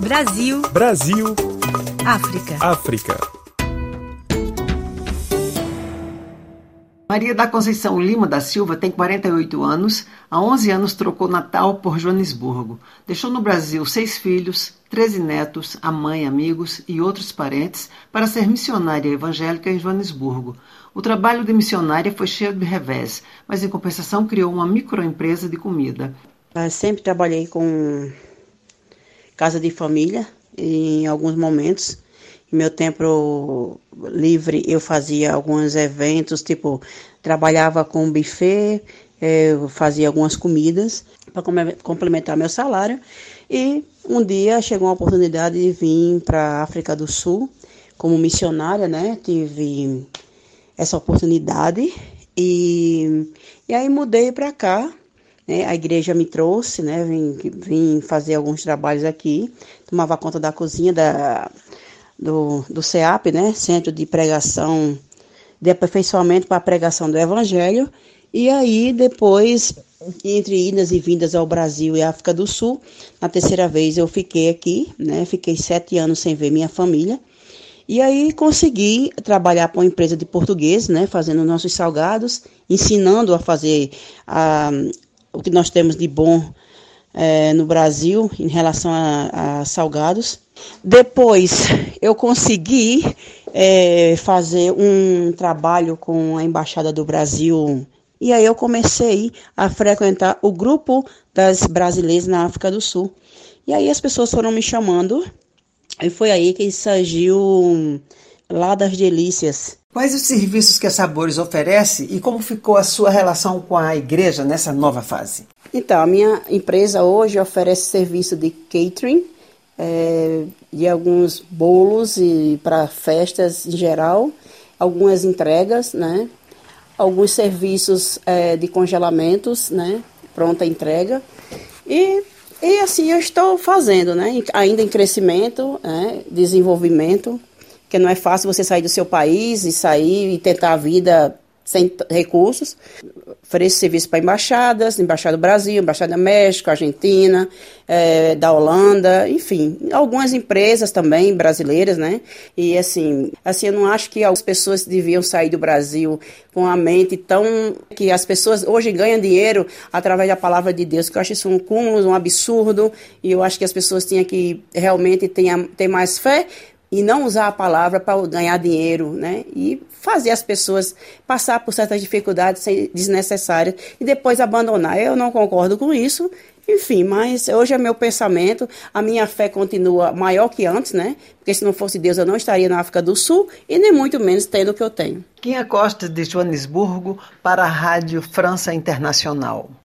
Brasil. Brasil. África. África. Maria da Conceição Lima da Silva tem 48 anos. Há 11 anos trocou Natal por Joanesburgo. Deixou no Brasil seis filhos, 13 netos, a mãe, amigos e outros parentes para ser missionária evangélica em Joanesburgo. O trabalho de missionária foi cheio de revés, mas em compensação criou uma microempresa de comida. Eu sempre trabalhei com casa de família em alguns momentos. Meu tempo livre eu fazia alguns eventos, tipo, trabalhava com buffet, eu fazia algumas comidas para complementar meu salário. E um dia chegou a oportunidade de vir para a África do Sul como missionária, né? Tive essa oportunidade e, e aí mudei para cá né? A igreja me trouxe, né? Vim, vim fazer alguns trabalhos aqui, tomava conta da cozinha da, do, do CEAP, né? Centro de Pregação, de Aperfeiçoamento para a Pregação do Evangelho. E aí, depois, entre idas e vindas ao Brasil e África do Sul, na terceira vez eu fiquei aqui, né? Fiquei sete anos sem ver minha família. E aí consegui trabalhar para uma empresa de português, né? Fazendo nossos salgados, ensinando a fazer a, o que nós temos de bom é, no Brasil em relação a, a, salgados. Depois eu consegui é, fazer um trabalho com a Embaixada do Brasil e aí eu comecei a frequentar o grupo das brasileiras na África do Sul. E aí as pessoas foram me chamando e foi aí que surgiu lá das delícias Quais os serviços que a Sabores oferece e como ficou a sua relação com a igreja nessa nova fase? Então, a minha empresa hoje oferece serviço de catering, é, de alguns bolos e para festas em geral, algumas entregas, né? Alguns serviços é, de congelamentos, né? Pronta entrega. E, e assim eu estou fazendo, né? Ainda em crescimento, né? desenvolvimento porque não é fácil você sair do seu país e sair e tentar a vida sem recursos. Ofereço serviço para embaixadas, embaixada do Brasil, embaixada do México, Argentina, é, da Holanda, enfim, algumas empresas também brasileiras, né? E assim, assim, eu não acho que as pessoas deviam sair do Brasil com a mente tão que as pessoas hoje ganham dinheiro através da palavra de Deus, que eu acho isso um cúmulo, um absurdo, e eu acho que as pessoas tinham que realmente ter, ter mais fé e não usar a palavra para ganhar dinheiro, né? E fazer as pessoas passar por certas dificuldades desnecessárias e depois abandonar. Eu não concordo com isso. Enfim, mas hoje é meu pensamento, a minha fé continua maior que antes, né? Porque se não fosse Deus eu não estaria na África do Sul e nem muito menos tendo o que eu tenho. Quinha Costa de Joanesburgo para a Rádio França Internacional.